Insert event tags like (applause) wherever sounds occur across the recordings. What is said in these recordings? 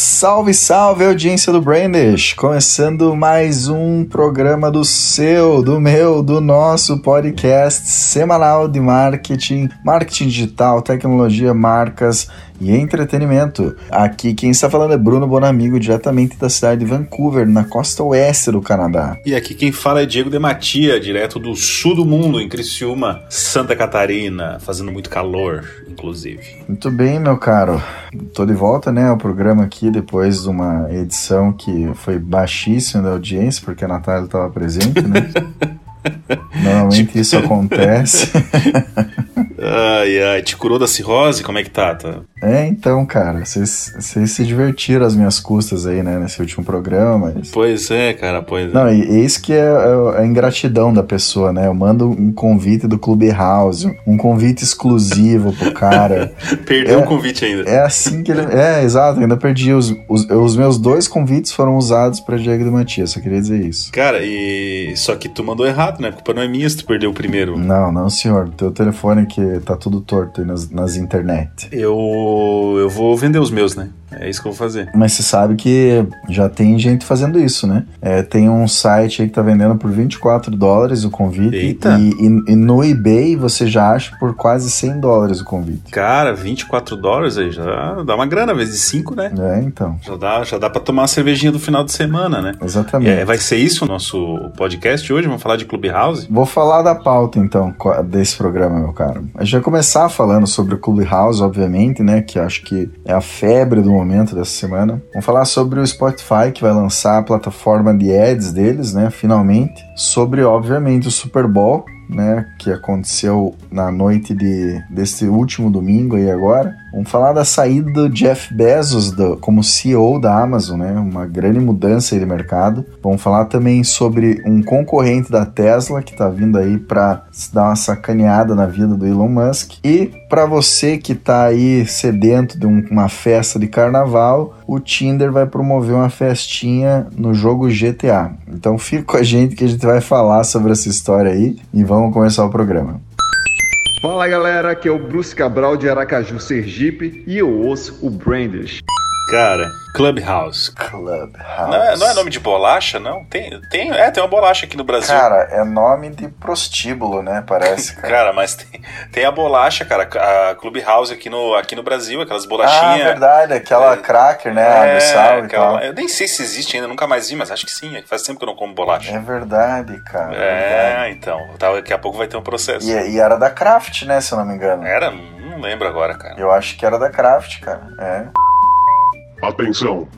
Salve, salve audiência do Brandish! Começando mais um programa do seu, do meu, do nosso podcast semanal de marketing, marketing digital, tecnologia, marcas e entretenimento. Aqui quem está falando é Bruno Bonamigo, diretamente da cidade de Vancouver, na costa oeste do Canadá. E aqui quem fala é Diego Dematia, direto do sul do mundo, em Criciúma, Santa Catarina, fazendo muito calor, inclusive. Muito bem, meu caro. Tô de volta, né, ao programa aqui depois de uma edição que foi baixíssima da audiência, porque a Natália estava presente, né? (laughs) Normalmente tipo... isso acontece. (laughs) ai, ai, te curou da cirrose? Como é que tá? tá? É, então, cara, vocês se divertiram às minhas custas aí, né, nesse último programa. Mas... Pois é, cara, pois é. Não, e isso que é, é a ingratidão da pessoa, né? Eu mando um convite do Clubhouse, um convite exclusivo pro cara. (laughs) Perdeu o é, um convite ainda. É assim que ele. É, exato, ainda perdi. Os, os, os meus dois convites foram usados pra Diego de Matias, só queria dizer isso. Cara, e. Só que tu mandou errado, né? A culpa não é minha se tu perdeu o primeiro. Não, não, senhor. Teu telefone que tá tudo torto aí nas, nas internet. Eu eu vou vender os meus, né? É isso que eu vou fazer. Mas você sabe que já tem gente fazendo isso, né? É, tem um site aí que tá vendendo por 24 dólares o convite. Eita. E, e, e, no eBay você já acha por quase 100 dólares o convite. Cara, 24 dólares aí já dá uma grana, vezes 5, né? É, então. Já dá, já dá pra tomar uma cervejinha do final de semana, né? Exatamente. É, vai ser isso o nosso podcast hoje? Vamos falar de Clubhouse? Vou falar da pauta, então, desse programa, meu caro. A gente vai começar falando sobre o Clubhouse, obviamente, né? Que acho que é a febre do momento dessa semana. Vamos falar sobre o Spotify, que vai lançar a plataforma de ads deles, né? Finalmente. Sobre, obviamente, o Super Bowl, né, que aconteceu na noite de, desse último domingo aí agora. Vamos falar da saída do Jeff Bezos do, como CEO da Amazon, né, uma grande mudança aí de mercado. Vamos falar também sobre um concorrente da Tesla que está vindo aí para dar uma sacaneada na vida do Elon Musk. E para você que está aí sedento de um, uma festa de carnaval, o Tinder vai promover uma festinha no jogo GTA. Então fica com a gente que a gente vai falar sobre essa história aí e vamos começar o programa. Fala galera, aqui é o Bruce Cabral de Aracaju, Sergipe e eu ouço o Brandish. Cara, Clubhouse. Clubhouse. Não é, não é, nome de bolacha, não? Tem, tem, é, tem uma bolacha aqui no Brasil. Cara, é nome de prostíbulo, né? Parece, cara. cara, mas tem, tem a bolacha, cara. A Clubhouse aqui no, aqui no Brasil, aquelas bolachinhas. Ah, verdade. Aquela é, cracker, né? É, Água sal aquela, Eu nem sei se existe ainda, nunca mais vi, mas acho que sim. Faz tempo que eu não como bolacha. É verdade, cara. É, verdade. então. Daqui a pouco vai ter um processo. E, e, era da Kraft, né? Se eu não me engano. Era? Não lembro agora, cara. Eu acho que era da Kraft, cara. É. Atenção!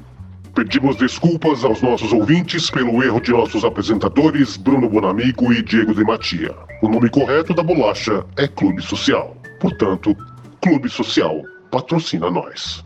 Pedimos desculpas aos nossos ouvintes pelo erro de nossos apresentadores Bruno Bonamigo e Diego de Matia. O nome correto da bolacha é Clube Social. Portanto, Clube Social patrocina nós.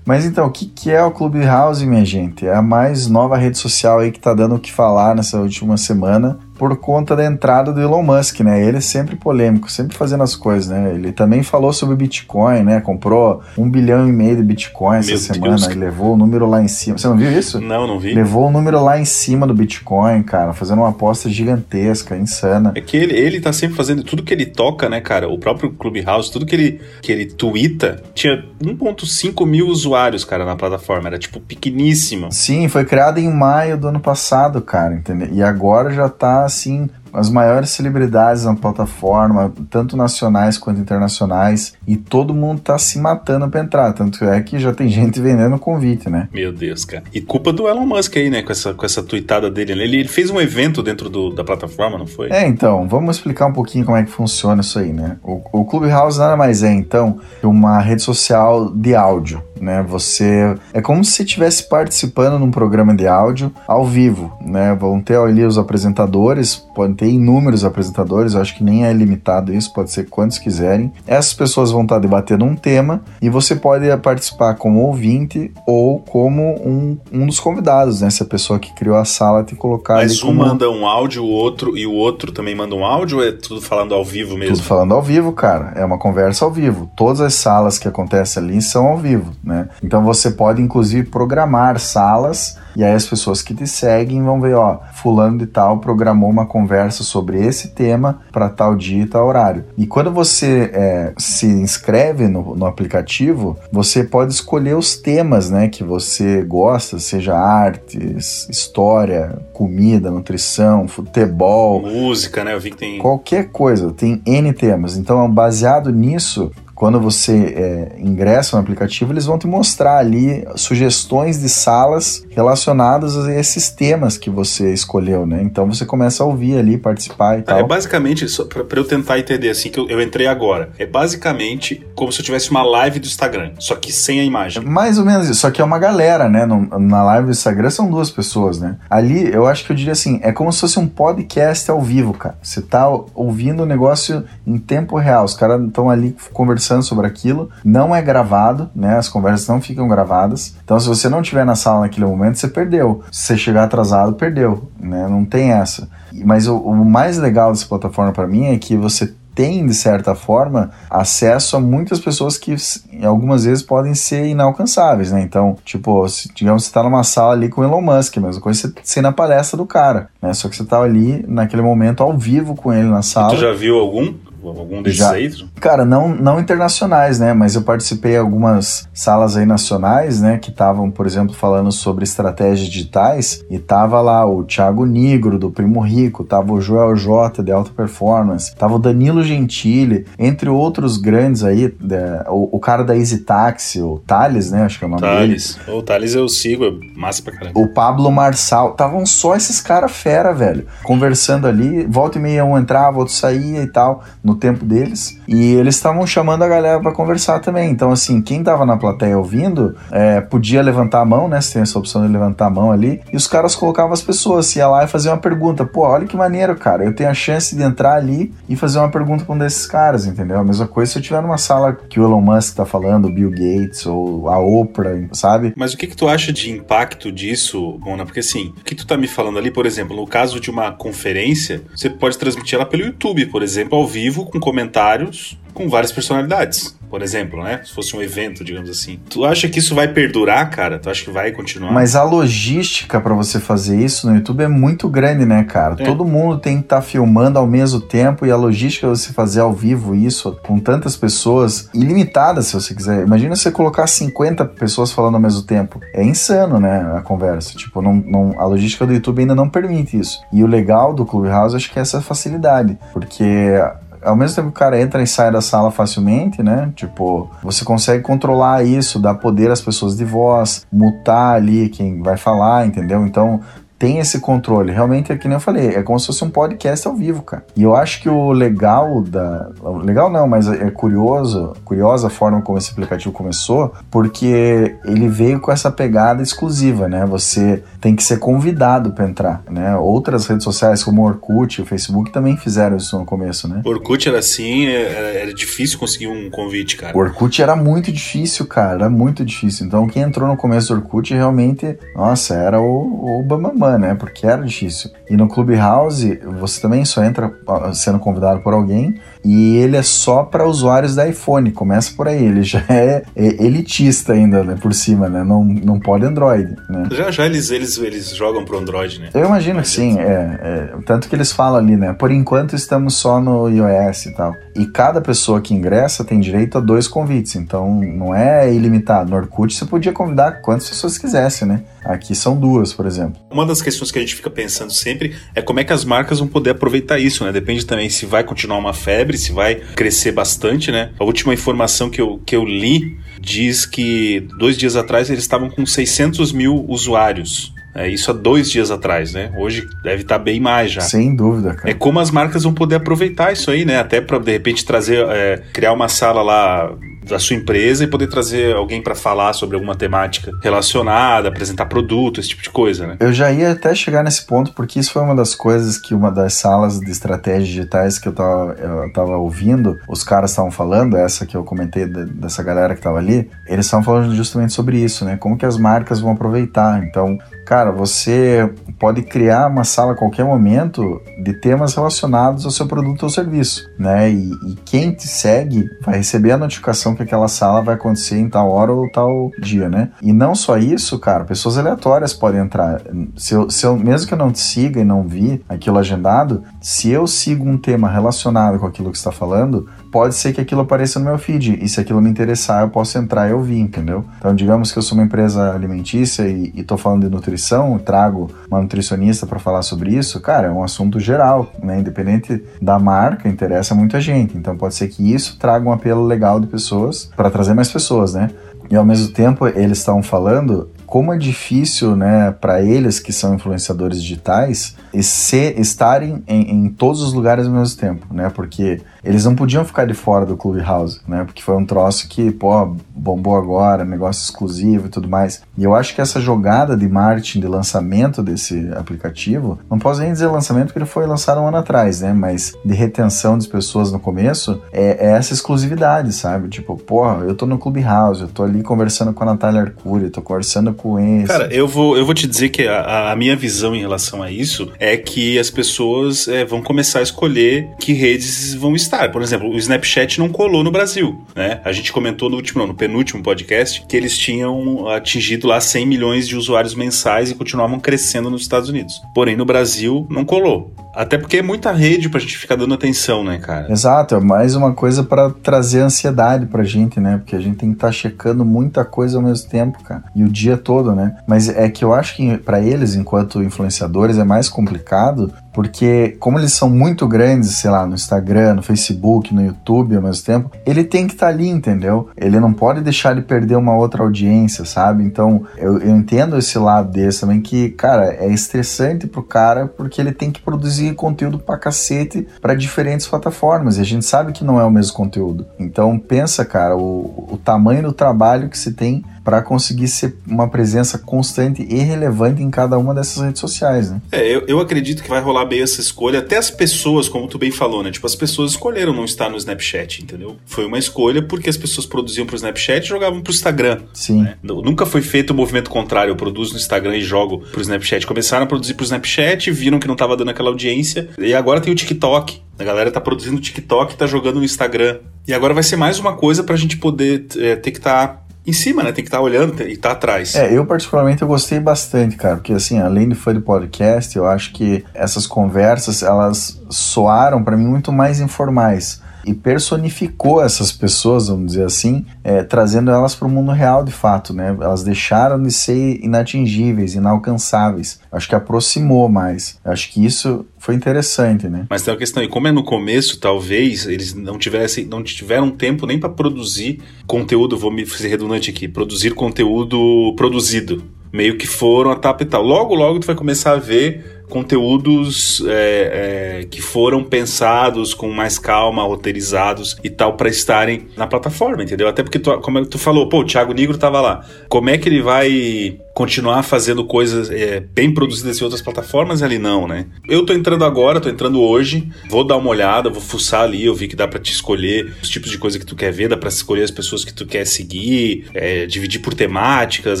Mas então, o que, é o Clubhouse, minha gente? É a mais nova rede social aí que tá dando o que falar nessa última semana por conta da entrada do Elon Musk, né? Ele é sempre polêmico, sempre fazendo as coisas, né? Ele também falou sobre Bitcoin, né? Comprou um bilhão e meio de Bitcoin essa Meu semana Deus. e levou o número lá em cima. Você não viu isso? Não, não vi. Levou o número lá em cima do Bitcoin, cara, fazendo uma aposta gigantesca, insana. É que ele, ele tá sempre fazendo tudo que ele toca, né, cara? O próprio Clubhouse, tudo que ele, que ele twitta, tinha 1.5 mil usuários, cara, na plataforma. Era, tipo, pequeníssimo. Sim, foi criado em maio do ano passado, cara, entendeu? E agora já tá assim as maiores celebridades na plataforma, tanto nacionais quanto internacionais, e todo mundo tá se matando para entrar. Tanto é que já tem (laughs) gente vendendo convite, né? Meu Deus, cara. E culpa do Elon Musk aí, né? Com essa, com essa tweetada dele. Ele, ele fez um evento dentro do, da plataforma, não foi? É, então, vamos explicar um pouquinho como é que funciona isso aí, né? O, o Clubhouse nada mais é, então, uma rede social de áudio, né? Você é como se estivesse participando num programa de áudio ao vivo, né? Vão ter ali os apresentadores, podem ter inúmeros apresentadores, acho que nem é limitado isso, pode ser quantos quiserem. Essas pessoas vão estar debatendo um tema e você pode participar como ouvinte ou como um, um dos convidados, né? Se a pessoa que criou a sala te colocar Mas um manda um áudio, o outro e o outro também manda um áudio ou é tudo falando ao vivo mesmo? Tudo falando ao vivo, cara. É uma conversa ao vivo. Todas as salas que acontecem ali são ao vivo, né? Então você pode, inclusive, programar salas e aí as pessoas que te seguem vão ver, ó, fulano de tal programou uma conversa sobre esse tema para tal dia e tal horário. E quando você é, se inscreve no, no, aplicativo, você pode escolher os temas, né, que você gosta, seja artes, história, comida, nutrição, futebol, música, né? Eu vi que tem qualquer coisa, tem N temas. Então, baseado nisso, quando você é, ingressa no aplicativo, eles vão te mostrar ali sugestões de salas relacionadas a esses temas que você escolheu, né? Então você começa a ouvir ali, participar e é, tal. É basicamente, para eu tentar entender assim, que eu, eu, entrei agora, é basicamente como se eu tivesse uma live do Instagram, só que sem a imagem. É mais ou menos isso, só que é uma galera, né? No, na live do Instagram são duas pessoas, né? Ali eu acho que eu diria assim, é como se fosse um podcast ao vivo, cara. Você tá ouvindo o negócio em tempo real, os caras estão ali conversando conversando sobre aquilo. Não é gravado, né? As conversas não ficam gravadas. Então, se você não estiver na sala naquele momento, você perdeu. Se você chegar atrasado, perdeu, né? Não tem essa. Mas o, o mais legal dessa plataforma para mim é que você tem, de certa forma, acesso a muitas pessoas que algumas vezes podem ser inalcançáveis, né? Então, tipo, se, digamos, você tá numa sala ali com o Elon Musk, a mesma coisa você ser na palestra do cara, né? Só que você tá ali naquele momento ao vivo com ele na sala. E tu já viu algum? Algum desses Já, aí? Cara, não, não internacionais, né? Mas eu participei algumas salas aí nacionais, né? Que estavam, por exemplo, falando sobre estratégias digitais. E tava lá o Thiago Nigro, do Primo Rico. Tava o Joel J, de Alta Performance. Tava o Danilo Gentili. Entre outros grandes aí. De, o, o, cara da Easy Taxi, o Thales, né? Acho que é o nome Thales. dele. O Thales eu sigo, é massa pra caramba. O Pablo Marçal. Estavam só esses caras fera, velho. Conversando ali. Volta e meia um entrava, outro saía e tal no tempo deles. E eles estavam chamando a galera para conversar também. Então, assim, quem tava na plateia ouvindo é, podia levantar a mão, né? Você tem essa opção de levantar a mão ali. E os caras colocavam as pessoas. Você ia lá e fazia uma pergunta. Pô, olha que maneiro, cara. Eu tenho a chance de entrar ali e fazer uma pergunta com um desses caras, entendeu? A mesma coisa se eu tiver numa sala que o Elon Musk tá falando, o Bill Gates ou a Oprah, sabe? Mas o que que tu acha de impacto disso, Mona? Porque assim, o que tu tá me falando ali, por exemplo, no caso de uma conferência, você pode transmitir ela pelo YouTube, por exemplo, ao vivo, com comentários com várias personalidades, por exemplo, né? Se fosse um evento, digamos assim. Tu acha que isso vai perdurar, cara? Tu acha que vai continuar? Mas a logística para você fazer isso no YouTube é muito grande, né, cara? É. Todo mundo tem que estar tá filmando ao mesmo tempo e a logística de você fazer ao vivo isso com tantas pessoas, ilimitada se você quiser. Imagina você colocar 50 pessoas falando ao mesmo tempo. É insano, né, a conversa. Tipo, não, não, a logística do YouTube ainda não permite isso. E o legal do Clubhouse acho que é essa facilidade, porque ao mesmo tempo que o cara entra e sai da sala facilmente, né? Tipo, você consegue controlar isso, dar poder às pessoas de voz, mutar ali quem vai falar, entendeu? Então, tem esse controle. Realmente é que nem eu falei, é como se fosse um podcast ao vivo, cara. E eu acho que o legal da. Legal não, mas é curioso, curiosa a forma como esse aplicativo começou, porque ele veio com essa pegada exclusiva, né? Você tem que ser convidado para entrar, né? Outras redes sociais, como o Orkut, o Facebook, também fizeram isso no começo, né? O Orkut era assim, é, era, difícil conseguir um convite, cara. O Orkut era muito difícil, cara, era muito difícil. Então, quem entrou no começo do Orkut realmente, nossa, era o, o Bamamã né? Porque era difícil. E no Clubhouse, você também só entra sendo convidado por alguém e ele é só para usuários da iPhone. Começa por aí, ele já é, é elitista ainda, né? Por cima, né? Não, não pode Android, né? Já já eles, eles, eles jogam pro Android, né? Eu imagino que sim, é, é, Tanto que eles falam ali, né? Por enquanto estamos só no iOS e tal. E cada pessoa que ingressa tem direito a dois convites, então não é ilimitado. No Orkut você podia convidar quantas pessoas quisesse, né? Aqui são duas, por exemplo. Uma das questões que a gente fica pensando sempre é como é que as marcas vão poder aproveitar isso, né? Depende também se vai continuar uma febre, se vai crescer bastante, né? A última informação que eu, que eu li diz que dois dias atrás eles estavam com 600 mil usuários é isso há dois dias atrás, né? Hoje deve estar tá bem mais já. Sem dúvida, cara. É como as marcas vão poder aproveitar isso aí, né? Até para de repente trazer, é, criar uma sala lá da sua empresa e poder trazer alguém para falar sobre alguma temática relacionada, apresentar produto, esse tipo de coisa, né? Eu já ia até chegar nesse ponto, porque isso foi uma das coisas que uma das salas de estratégias digitais que eu tava, eu tava ouvindo, os caras estavam falando, essa que eu comentei dessa galera que tava ali, eles estavam falando justamente sobre isso, né? Como que as marcas vão aproveitar. Então, cara, você pode criar uma sala a qualquer momento de temas relacionados ao seu produto ou serviço, né? E, e, quem te segue vai receber a notificação que aquela sala vai acontecer em tal hora ou tal dia, né? E não só isso, cara, pessoas aleatórias podem entrar. Se eu, se eu mesmo que eu não te siga e não vi aquilo agendado, se eu sigo um tema relacionado com aquilo que está falando, pode ser que aquilo apareça no meu feed. E se aquilo me interessar, eu posso entrar e ouvir, entendeu? Então, digamos que eu sou uma empresa alimentícia e, estou falando de nutrição, trago uma nutricionista para falar sobre isso, cara, é um assunto geral, né? Independente da marca, interessa muita gente. Então, pode ser que isso traga um apelo legal de pessoas para trazer mais pessoas, né? E ao mesmo tempo, eles estão falando como é difícil, né, para eles que são influenciadores digitais, ser, estarem em, em, todos os lugares ao mesmo tempo, né? Porque eles não podiam ficar de fora do Clubhouse, né? Porque foi um troço que, pô, bombou agora, negócio exclusivo e tudo mais. E eu acho que essa jogada de marketing, de lançamento desse aplicativo, não posso nem dizer lançamento porque ele foi lançado um ano atrás, né? Mas de retenção das pessoas no começo, é, é essa exclusividade, sabe? Tipo, porra, eu tô no Clubhouse, eu tô ali conversando com a Natália Arcuri, tô conversando com esse. Cara, eu vou, eu vou te dizer que a, a minha visão em relação a isso é que as pessoas é, vão começar a escolher que redes vão estar estar. Por exemplo, o Snapchat não colou no Brasil, né? A gente comentou no último, não, no penúltimo podcast que eles tinham atingido lá 100 milhões de usuários mensais e continuavam crescendo nos Estados Unidos. Porém, no Brasil não colou. Até porque é muita rede pra gente ficar dando atenção, né, cara? Exato, é mais uma coisa para trazer ansiedade pra gente, né? Porque a gente tem que estar tá checando muita coisa ao mesmo tempo, cara. E o dia todo, né? Mas é que eu acho que para eles, enquanto influenciadores, é mais complicado porque como eles são muito grandes, sei lá, no Instagram, no Facebook, no YouTube ao mesmo tempo, ele tem que estar tá ali, entendeu? Ele não pode deixar de perder uma outra audiência, sabe? Então, eu, eu entendo esse lado desse também que, cara, é estressante pro cara porque ele tem que produzir conteúdo pra cacete para diferentes plataformas e a gente sabe que não é o mesmo conteúdo. Então, pensa, cara, o, o tamanho do trabalho que se tem para conseguir ser uma presença constante e relevante em cada uma dessas redes sociais, né? É, eu, eu acredito que vai rolar bem essa escolha. Até as pessoas, como tu bem falou, né? Tipo, as pessoas escolheram não estar no Snapchat, entendeu? Foi uma escolha porque as pessoas produziam pro Snapchat e jogavam pro Instagram. Sim. Né? Nunca foi feito o movimento contrário. Eu produzo no Instagram e jogo pro Snapchat. Começaram a produzir pro Snapchat, viram que não tava dando aquela audiência. E agora tem o TikTok. A galera tá produzindo TikTok e tá jogando no Instagram. E agora vai ser mais uma coisa pra gente poder é, ter que estar tá em cima, né? Tem que estar tá olhando e estar tá atrás. É, eu particularmente eu gostei bastante, cara, porque assim, além de fã de podcast, eu acho que essas conversas, elas soaram para mim muito mais informais e personificou essas pessoas, vamos dizer assim, é, trazendo elas para o mundo real de fato, né? Elas deixaram de ser inatingíveis, inalcançáveis. Acho que aproximou mais. Acho que isso foi interessante, né? Mas tem uma questão, e como é no começo, talvez eles não tivessem, não tiveram tempo nem para produzir conteúdo, vou me fazer redundante aqui, produzir conteúdo produzido. Meio que foram a tapa e tal. Logo, logo tu vai começar a ver conteúdos é, é, que foram pensados com mais calma, roteirizados e tal, para estarem na plataforma, entendeu? Até porque, tu, como tu falou, pô, o Thiago Negro tava lá. Como é que ele vai continuar fazendo coisas é, bem produzidas em outras plataformas ali não, né? Eu tô entrando agora, tô entrando hoje, vou dar uma olhada, vou fuçar ali, eu vi que dá para te escolher os tipos de coisa que tu quer ver, dá para escolher as pessoas que tu quer seguir, é, dividir por temáticas,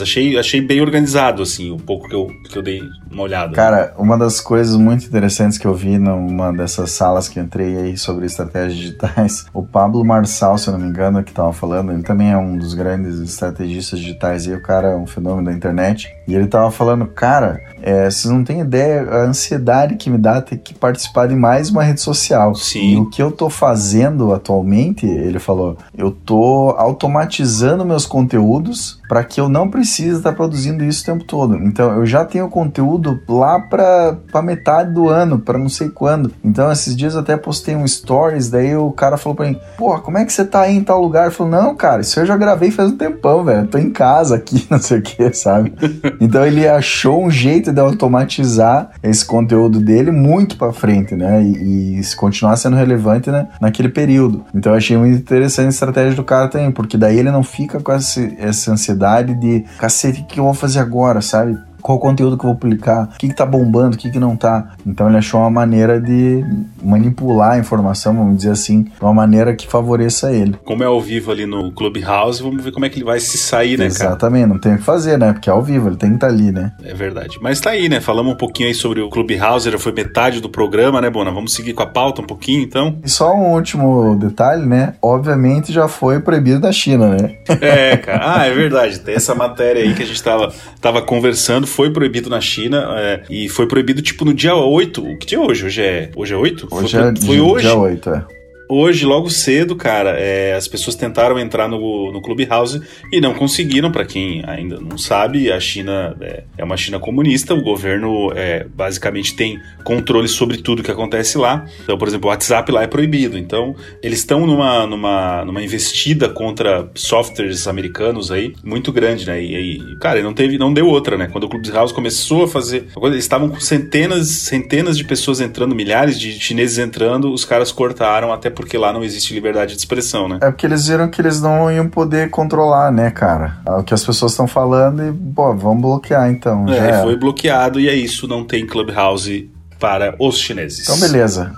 achei, achei bem organizado, assim, um pouco que eu, que eu dei uma olhada. Cara, uma das coisas muito interessantes que eu vi numa dessas salas que entrei aí sobre estratégias digitais, (laughs) o Pablo Marçal, se eu não me engano, que tava falando, ele também é um dos grandes estrategistas digitais e o cara é um fenômeno da internet internet. E ele tava falando, cara, é, vocês não têm ideia a ansiedade que me dá ter que participar de mais uma rede social. Sim. E o que eu tô fazendo atualmente, ele falou, eu tô automatizando meus conteúdos para que eu não precise estar produzindo isso o tempo todo. Então eu já tenho conteúdo lá para metade do ano, para não sei quando. Então esses dias eu até postei um stories, daí o cara falou para mim: "Pô, como é que você tá aí em tal lugar?" Eu falei: "Não, cara, isso eu já gravei faz um tempão, velho. tô em casa aqui, (laughs) não sei o que, sabe?" (laughs) Então ele achou um jeito de automatizar esse conteúdo dele muito para frente, né? E, e continuar sendo relevante né, naquele período. Então eu achei muito interessante a estratégia do cara também, porque daí ele não fica com essa, essa ansiedade de cacete, o que eu vou fazer agora, sabe? Qual o conteúdo que eu vou publicar, o que, que tá bombando, o que, que não tá. Então ele achou uma maneira de manipular a informação, vamos dizer assim, de uma maneira que favoreça ele. Como é ao vivo ali no Clubhouse, vamos ver como é que ele vai se sair, né, cara? Exatamente, não tem o que fazer, né? Porque é ao vivo, ele tem que estar tá ali, né? É verdade. Mas tá aí, né? Falamos um pouquinho aí sobre o Clubhouse, já foi metade do programa, né, Bona? Vamos seguir com a pauta um pouquinho, então? E só um último detalhe, né? Obviamente já foi proibido na China, né? É, cara. Ah, é verdade. Tem essa matéria aí que a gente tava, tava conversando foi proibido na China é, e foi proibido tipo no dia 8. O que dia é hoje? Hoje é, hoje é 8? Hoje foi, é foi hoje? dia 8, é hoje, logo cedo, cara, é, as pessoas tentaram entrar no, no Clubhouse e não conseguiram. Para quem ainda não sabe, a China é, é, uma China comunista, o governo é, basicamente tem controle sobre tudo que acontece lá. Então, por exemplo, o WhatsApp lá é proibido. Então, eles estão numa, numa, numa investida contra softwares americanos aí muito grande, né? E, e cara, não teve, não deu outra, né? Quando o Clubhouse começou a fazer, eles estavam com centenas, centenas de pessoas entrando, milhares de chineses entrando, os caras cortaram até porque lá não existe liberdade de expressão, né? É porque eles viram que eles não iam poder controlar, né, cara? É o que as pessoas estão falando e, pô, vamos bloquear então. É, foi bloqueado e é isso, não tem Clubhouse para os chineses. Então, beleza.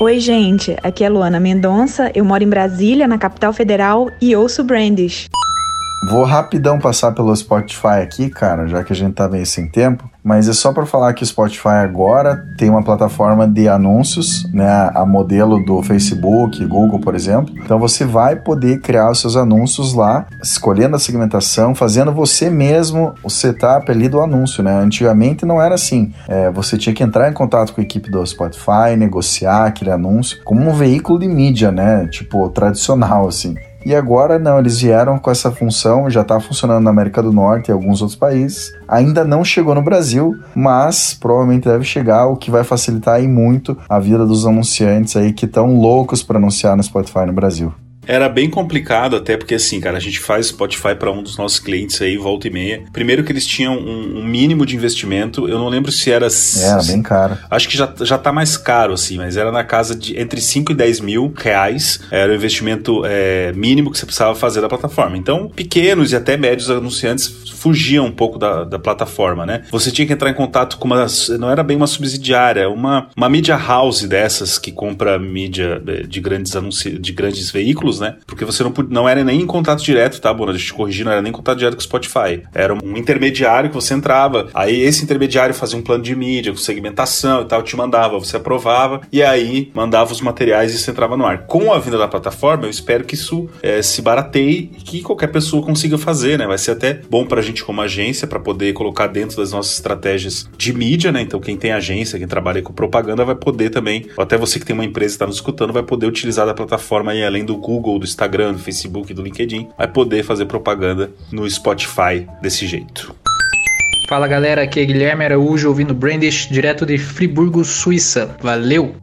Oi, gente. Aqui é Luana Mendonça. Eu moro em Brasília, na capital federal, e ouço Brandish. Vou rapidão passar pelo Spotify aqui, cara, já que a gente tá meio sem tempo. Mas é só para falar que o Spotify agora tem uma plataforma de anúncios, né, a modelo do Facebook, Google, por exemplo. Então você vai poder criar os seus anúncios lá, escolhendo a segmentação, fazendo você mesmo o setup ali do anúncio, né? Antigamente não era assim. É, você tinha que entrar em contato com a equipe do Spotify, negociar aquele anúncio como um veículo de mídia, né? Tipo tradicional assim. E agora não, eles vieram com essa função, já está funcionando na América do Norte e alguns outros países. Ainda não chegou no Brasil, mas provavelmente deve chegar, o que vai facilitar aí muito a vida dos anunciantes aí que estão loucos para anunciar no Spotify no Brasil. Era bem complicado, até porque assim, cara, a gente faz Spotify para um dos nossos clientes aí, volta e meia. Primeiro que eles tinham um, um mínimo de investimento, eu não lembro se era. Era bem caro. Acho que já, já tá mais caro, assim, mas era na casa de entre 5 e 10 mil reais. Era o investimento é, mínimo que você precisava fazer da plataforma. Então, pequenos e até médios anunciantes fugiam um pouco da, da plataforma, né? Você tinha que entrar em contato com uma. Não era bem uma subsidiária, uma, uma media house dessas que compra mídia é, de grandes anúncios, de grandes veículos né? Porque você não, não era nem em contato direto, tá, Bona? Deixa eu te corrigir, não era nem em contato direto com o Spotify. Era um intermediário que você entrava, aí esse intermediário fazia um plano de mídia, com segmentação e tal, te mandava, você aprovava, e aí mandava os materiais e isso entrava no ar. Com a vinda da plataforma, eu espero que isso é, se barateie e que qualquer pessoa consiga fazer, né? Vai ser até bom pra gente como agência, para poder colocar dentro das nossas estratégias de mídia, né? Então quem tem agência, quem trabalha com propaganda vai poder também, ou até você que tem uma empresa e está nos escutando, vai poder utilizar da plataforma aí além do Google Google, do Instagram, do Facebook, do LinkedIn, vai poder fazer propaganda no Spotify desse jeito. Fala galera, aqui é Guilherme Araújo ouvindo Brandish direto de Friburgo, Suíça. Valeu!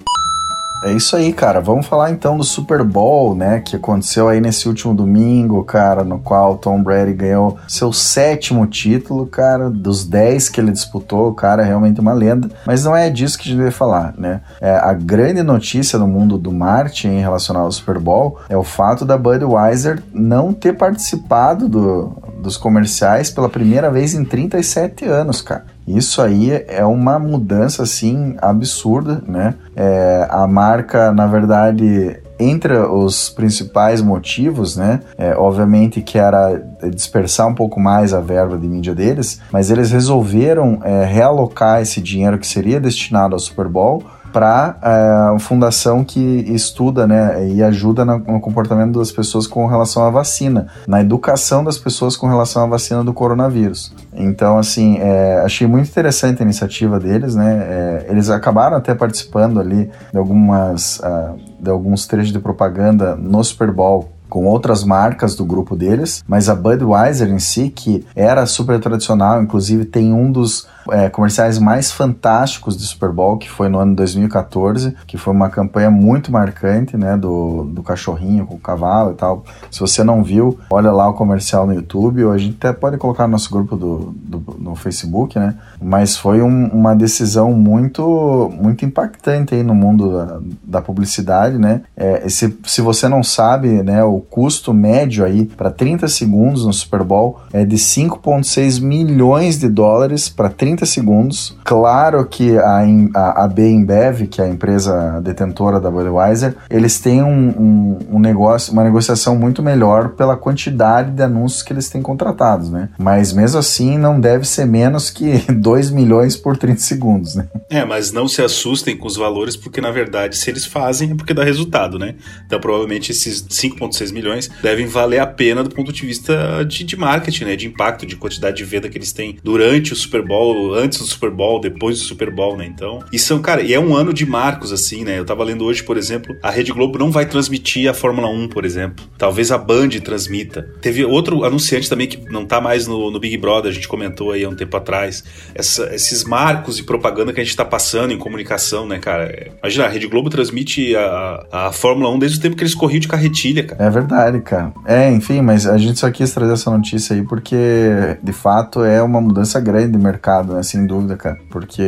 É isso aí, cara. Vamos falar então do Super Bowl, né? Que aconteceu aí nesse último domingo, cara, no qual Tom Brady ganhou seu sétimo título, cara, dos 10 que ele disputou. O cara é realmente uma lenda. Mas não é disso que a gente vai falar, né? É, a grande notícia no mundo do marketing relacionado ao Super Bowl é o fato da Budweiser não ter participado do, dos comerciais pela primeira vez em 37 anos, cara. Isso aí é uma mudança assim absurda, né? É, a marca, na verdade, entre os principais motivos, né, é, obviamente que era dispersar um pouco mais a verba de mídia deles, mas eles resolveram é, realocar esse dinheiro que seria destinado ao Super Bowl para é, uma fundação que estuda né, e ajuda no, no, comportamento das pessoas com relação à vacina, na educação das pessoas com relação à vacina do coronavírus. Então, assim, é, achei muito interessante a iniciativa deles, né? É, eles acabaram até participando ali de algumas uh, de alguns trechos de propaganda no Super Bowl com outras marcas do grupo deles, mas a Budweiser em si, que era super tradicional, inclusive tem um dos é, comerciais mais fantásticos do Super Bowl, que foi no ano 2014, que foi uma campanha muito marcante, né, do, do cachorrinho com o cavalo e tal. Se você não viu, olha lá o comercial no YouTube, ou a gente até pode colocar no nosso grupo do, do no Facebook, né? Mas foi um, uma decisão muito, muito impactante aí no mundo da, da publicidade, né? É, se, se você não sabe, né, o custo médio aí para 30 segundos no Super Bowl é de 5,6 milhões de dólares para 30 segundos. Claro que a, a, a Bembev, que é a empresa detentora da Budweiser, eles têm um, um, um, negócio, uma negociação muito melhor pela quantidade de anúncios que eles têm contratados, né? Mas mesmo assim não deve ser menos que (laughs) 2 milhões por 30 segundos, né? É, mas não se assustem com os valores, porque na verdade, se eles fazem, é porque dá resultado, né? Então provavelmente esses 5,6 milhões devem valer a pena do ponto de vista de, de marketing, né? De impacto, de quantidade de venda que eles têm durante o Super Bowl, antes do Super Bowl, depois do Super Bowl, né? Então, e são, cara, e é um ano de marcos, assim, né? Eu tava lendo hoje, por exemplo, a Rede Globo não vai transmitir a Fórmula 1, por exemplo. Talvez a Band transmita. Teve outro anunciante também que não tá mais no, no Big Brother, a gente comentou aí há um tempo atrás. Essa, esses marcos de propaganda que a gente tá passando em comunicação, né, cara? Imagina, a Rede Globo transmite a, a Fórmula 1 desde o tempo que eles corriam de carretilha, cara. É verdade, cara. É, enfim, mas a gente só quis trazer essa notícia aí porque, de fato, é uma mudança grande de mercado, né? Sem dúvida, cara. Porque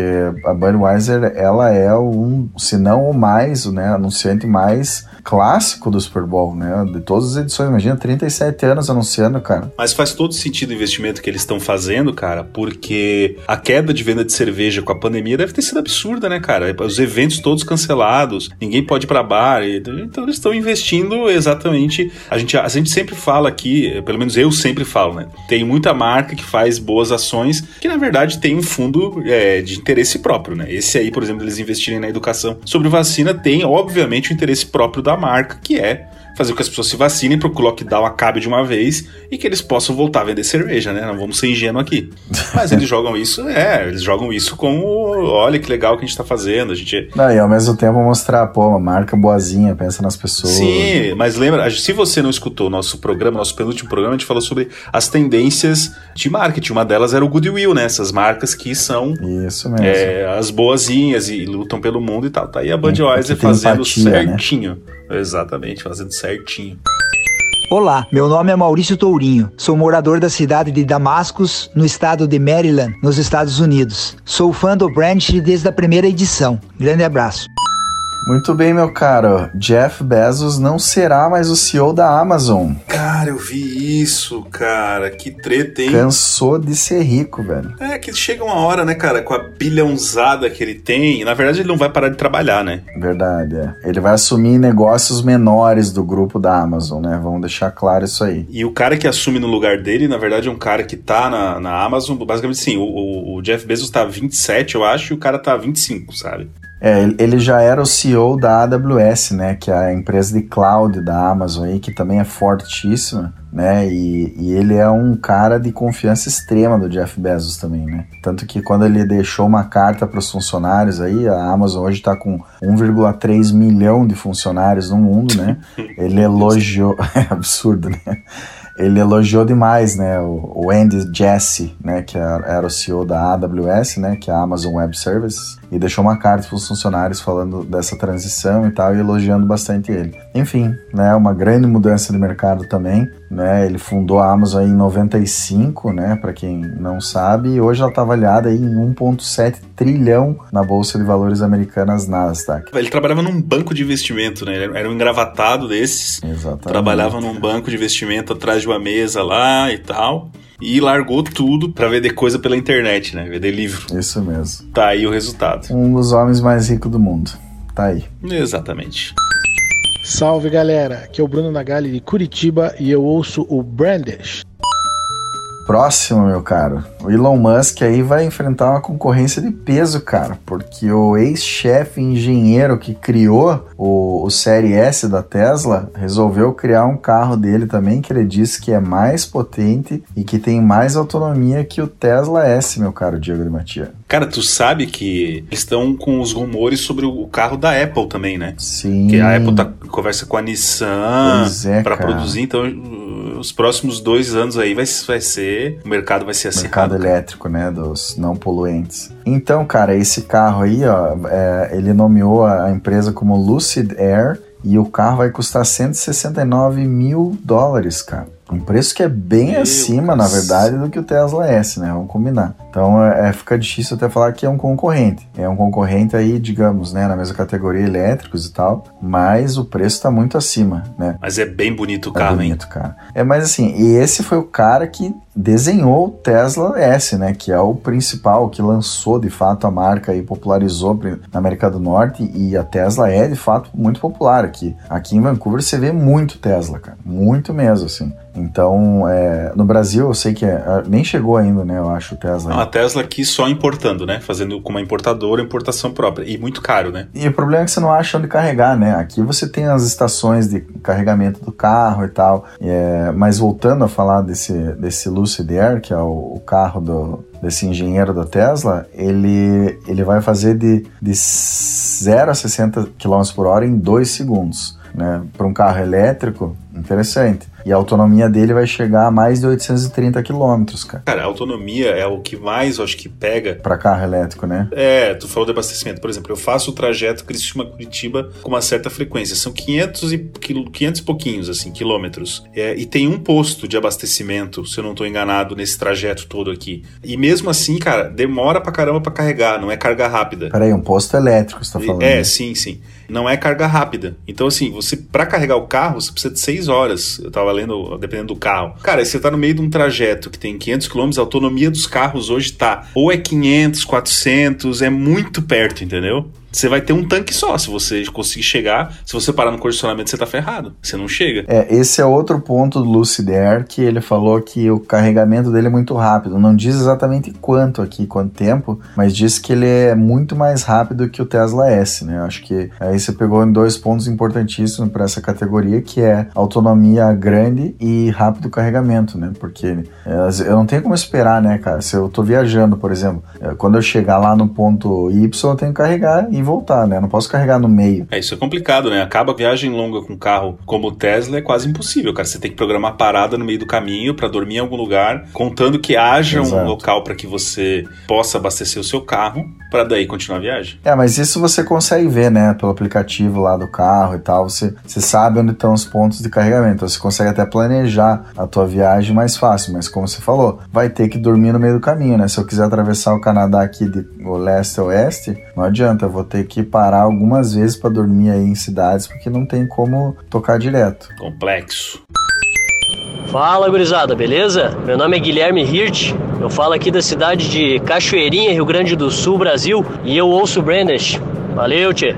a Budweiser, ela é um, se não o mais, né, anunciante mais clássico do Super Bowl, né? De todas as edições, imagina, 37 anos anunciando, cara. Mas faz todo sentido o investimento que eles estão fazendo, cara, porque a queda de venda de cerveja com a pandemia deve ter sido absurda, né, cara? Os eventos todos cancelados, ninguém pode ir pra bar, então eles estão investindo exatamente. A gente, a gente sempre fala aqui, pelo menos eu sempre falo, né? Tem muita marca que faz boas ações que, na verdade, tem um fundo é, de interesse próprio, né? Esse aí, por exemplo, eles investirem na educação sobre vacina, tem, obviamente, o interesse próprio da marca, que é fazer com que as pessoas se vacinem para que o lockdown acabe de uma vez e que eles possam voltar a vender cerveja, né? Não vamos ser ingênuos aqui. Mas eles (laughs) jogam isso, é, eles jogam isso como, olha que legal que a gente tá fazendo, a gente... Não, e ao mesmo tempo mostrar, pô, uma marca boazinha, pensa nas pessoas. Sim, mas lembra, se você não escutou o nosso programa, nosso penúltimo programa, a gente falou sobre as tendências de marketing, uma delas era o Goodwill, né? Essas marcas que são... Isso mesmo. É, as boazinhas e lutam pelo mundo e tal. Tá aí a Budweiser fazendo empatia, né? certinho. Né? Exatamente, fazendo certinho. Olá, meu nome é Maurício Tourinho. Sou morador da cidade de Damascus, no estado de Maryland, nos Estados Unidos. Sou fã do Branch desde a primeira edição. Grande abraço. Muito bem, meu caro. Jeff Bezos não será mais o CEO da Amazon. Cara, eu vi isso, cara. Que treta, hein? Cansou de ser rico, velho. É que chega uma hora, né, cara, com a bilhãozada que ele tem. Na verdade, ele não vai parar de trabalhar, né? Verdade, é. Ele vai assumir negócios menores do grupo da Amazon, né? Vamos deixar claro isso aí. E o cara que assume no lugar dele, na verdade, é um cara que tá na, na Amazon. Basicamente, sim, o, o Jeff Bezos tá 27, eu acho, e o cara tá 25, sabe? É, ele já era o CEO da AWS, né, que é a empresa de cloud da Amazon aí, que também é fortíssima, né, e, e, ele é um cara de confiança extrema do Jeff Bezos também, né. Tanto que quando ele deixou uma carta para os funcionários aí, a Amazon hoje está com 1,3 milhão de funcionários no mundo, né, (laughs) ele elogiou, (laughs) é absurdo, né, ele elogiou demais, né, o, Andy Jassy, né, que era o CEO da AWS, né, que é a Amazon Web Services, e deixou uma carta para os funcionários falando dessa transição e tal, e elogiando bastante ele. Enfim, né, uma grande mudança de mercado também, né, ele fundou a Amazon em 95, né, para quem não sabe, e hoje ela está avaliada em 1.7 trilhão na bolsa de valores americanas Nasdaq. Ele trabalhava num banco de investimento, né? Ele era um engravatado desses. Exatamente. Trabalhava num banco de investimento atrás de uma mesa lá e tal e largou tudo para vender coisa pela internet, né? Vender livro. Isso mesmo. Tá aí o resultado. Um dos homens mais ricos do mundo. Tá aí. Exatamente. Salve galera, aqui é o Bruno Nagali de Curitiba e eu ouço o Brandish. Próximo, meu caro. O Elon Musk aí vai enfrentar uma concorrência de peso, cara, porque o ex-chefe engenheiro que criou o, o Série S da Tesla resolveu criar um carro dele também que ele disse que é mais potente e que tem mais autonomia que o Tesla S, meu caro Diego de Matia. Cara, tu sabe que estão com os rumores sobre o carro da Apple também, né? Sim. Que a Apple tá, conversa com a Nissan é, para produzir, então os próximos dois anos aí vai, vai ser. O mercado vai ser assim. Mercado elétrico, né? Dos não poluentes. Então, cara, esse carro aí, ó, é, ele nomeou a empresa como Lucid Air e o carro vai custar 169 mil dólares, cara. Um preço que é bem Meu acima, Deus. na verdade, do que o Tesla S, né? Vamos combinar. Então é, é, fica difícil até falar que é um concorrente. É um concorrente aí, digamos, né, na mesma categoria elétricos e tal, mas o preço está muito acima, né? Mas é bem bonito o é carro, bonito, hein? cara. É, mas assim, e esse foi o cara que desenhou o Tesla S, né, que é o principal, que lançou de fato a marca e popularizou na América do Norte e a Tesla é de fato muito popular aqui. Aqui em Vancouver você vê muito Tesla, cara, muito mesmo assim. Então, é, no Brasil eu sei que é, nem chegou ainda, né, eu acho o Tesla. Não, a Tesla aqui só importando, né, fazendo como importadora, importação própria e muito caro, né? E o problema é que você não acha onde carregar, né? Aqui você tem as estações de carregamento do carro e tal. É, mas voltando a falar desse desse Lucid Air, que é o, o carro do, desse engenheiro da Tesla, ele, ele vai fazer de, de 0 a 60 km por hora em 2 segundos. Né? Para um carro elétrico, interessante. E a autonomia dele vai chegar a mais de 830 quilômetros, cara. Cara, a autonomia é o que mais, eu acho que pega. Para carro elétrico, né? É, tu falou de abastecimento. Por exemplo, eu faço o trajeto Criciúma-Curitiba com uma certa frequência. São 500 e, 500 e pouquinhos, assim, quilômetros. É, e tem um posto de abastecimento, se eu não tô enganado, nesse trajeto todo aqui. E mesmo assim, cara, demora pra caramba pra carregar, não é carga rápida. Peraí, um posto elétrico, você tá falando? É, sim, sim. Não é carga rápida. Então, assim, você, para carregar o carro, você precisa de 6 horas. Eu tava lendo, dependendo do carro. Cara, você tá no meio de um trajeto que tem 500 km, a autonomia dos carros hoje tá ou é 500, 400, é muito perto, entendeu? Você vai ter um tanque só. Se você conseguir chegar, se você parar no condicionamento, você tá ferrado. Você não chega. É, esse é outro ponto do Lucid Air que ele falou que o carregamento dele é muito rápido. Não diz exatamente quanto aqui, quanto tempo, mas diz que ele é muito mais rápido que o Tesla S, né? Acho que aí você pegou em dois pontos importantíssimos para essa categoria, que é autonomia grande e rápido carregamento, né? Porque é, eu não tenho como esperar, né, cara? Se eu tô viajando, por exemplo, é, quando eu chegar lá no ponto Y, eu tenho que carregar e voltar, né? Eu não posso carregar no meio. É, isso é complicado, né? Acaba viagem longa com carro como o Tesla é quase impossível, cara. Você tem que programar parada no meio do caminho para dormir em algum lugar, contando que haja Exato. um local para que você possa abastecer o seu carro para daí continuar a viagem. É, mas isso você consegue ver, né, pelo aplicativo lá do carro e tal. Você, você sabe onde estão os pontos de carregamento. Você consegue até planejar a tua viagem mais fácil. Mas como você falou, vai ter que dormir no meio do caminho, né? Se eu quiser atravessar o Canadá aqui de leste a oeste, não adianta. Eu vou ter que parar algumas vezes para dormir aí em cidades porque não tem como tocar direto. Complexo. Fala, gurizada, beleza? Meu nome é Guilherme Hirt, eu falo aqui da cidade de Cachoeirinha, Rio Grande do Sul, Brasil, e eu ouço Brandish. Valeu, tchê!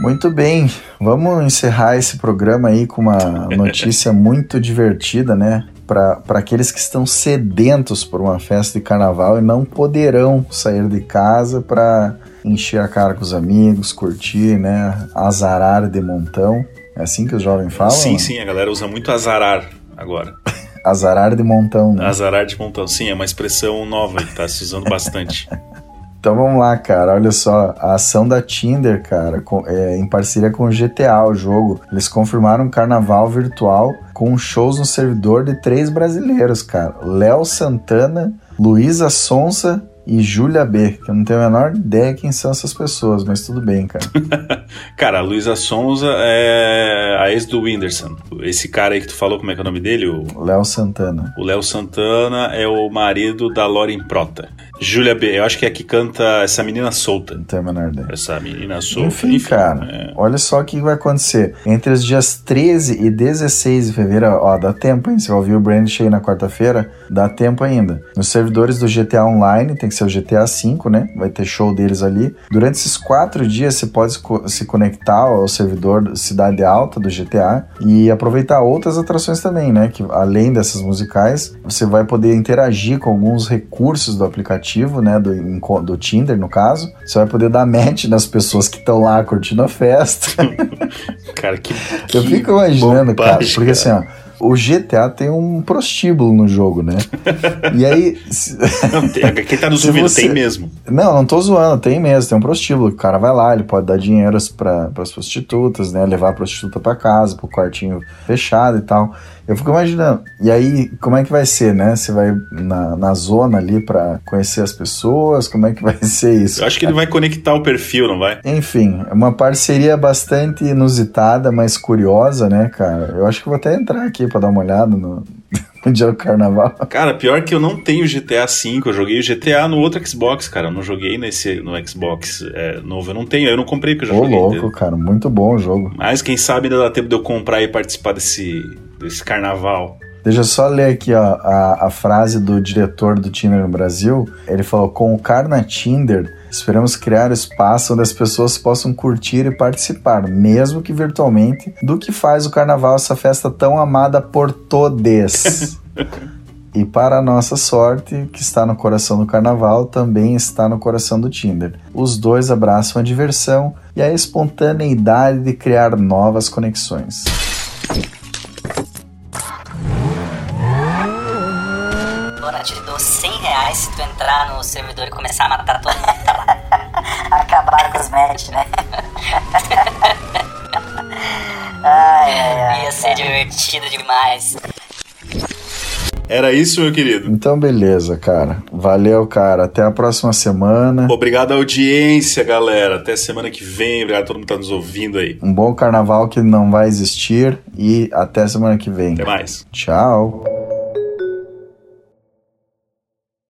Muito bem, vamos encerrar esse programa aí com uma (laughs) notícia muito divertida, né? Para aqueles que estão sedentos por uma festa de carnaval e não poderão sair de casa para encher a cara com os amigos, curtir, né? Azarar de montão. É assim que os jovens falam? Sim, sim, a galera usa muito azarar agora. (laughs) azarar de montão, né? Azarar de montão, sim, é uma expressão nova que tá se usando bastante. (laughs) Então vamos lá, cara. Olha só, a ação da Tinder, cara, com, é, em parceria com o GTA, o jogo, eles confirmaram um carnaval virtual com shows no servidor de três brasileiros, cara. Léo Santana, Luísa Sonsa e Júlia B, que eu não tenho a menor ideia quem são essas pessoas, mas tudo bem, cara. (laughs) cara, a Luísa Sonza é a ex do Whindersson. Esse cara aí que tu falou, como é que é o nome dele? O Léo Santana. O Léo Santana é o marido da Lauren Prota. Júlia B, eu acho que é a que canta essa menina solta. Não tenho a menor ideia. Essa menina solta. Enfim, Enfim cara, é... olha só o que vai acontecer. Entre os dias 13 e 16 de fevereiro, ó, dá tempo, hein? Você vai ouvir o brand cheio na quarta-feira, dá tempo ainda. Nos servidores do GTA Online, tem que ser o GTA V, né? Vai ter show deles ali. Durante esses quatro dias, você pode se conectar ao servidor Cidade Alta do GTA e aproveitar outras atrações também, né? Que além dessas musicais, você vai poder interagir com alguns recursos do aplicativo, né? Do, do Tinder, no caso. Você vai poder dar match nas pessoas que estão lá curtindo a festa. (laughs) cara, que, que. Eu fico imaginando, cara, porque assim, ó O GTA tem um prostíbulo no jogo, né? (laughs) e aí. Não, tem, quem tá nos (laughs) ouvindo você... tem mesmo. Não, não tô zoando, tem mesmo, tem um prostíbulo. O cara vai lá, ele pode dar dinheiro para as prostitutas, né? Levar a prostituta para casa, pro quartinho fechado e tal. Eu fico imaginando, e aí, como é que vai ser, né? Você vai na, na zona ali para conhecer as pessoas? Como é que vai (laughs) ser isso? Eu acho que ele vai conectar o perfil, não vai? Enfim, é uma parceria bastante inusitada, mas curiosa, né, cara? Eu acho que vou até entrar aqui para dar uma olhada no, (laughs) no dia do carnaval. Cara, pior que eu não tenho GTA V, eu joguei o GTA no outro Xbox, cara. Eu não joguei nesse no Xbox é, novo. Eu não tenho, eu não comprei porque eu já Ô, joguei. louco, dele. cara, muito bom o jogo. Mas quem sabe ainda dá tempo de eu comprar e participar desse, desse carnaval. Deixa eu só ler aqui ó, a, a frase do diretor do Tinder no Brasil. Ele falou: com o Carna Tinder, esperamos criar espaço onde as pessoas possam curtir e participar, mesmo que virtualmente, do que faz o carnaval essa festa tão amada por todos. (laughs) E para a nossa sorte, que está no coração do carnaval, também está no coração do Tinder. Os dois abraçam a diversão e a espontaneidade de criar novas conexões. 100 reais se tu entrar no servidor e começar a matar todo mundo. (laughs) Acabar com os match, né? (laughs) ai, ai, ai, Ia ser divertido demais. Era isso, meu querido. Então, beleza, cara. Valeu, cara. Até a próxima semana. Obrigado à audiência, galera. Até semana que vem. Obrigado a todo mundo que tá nos ouvindo aí. Um bom carnaval que não vai existir. E até semana que vem. Até mais. Tchau.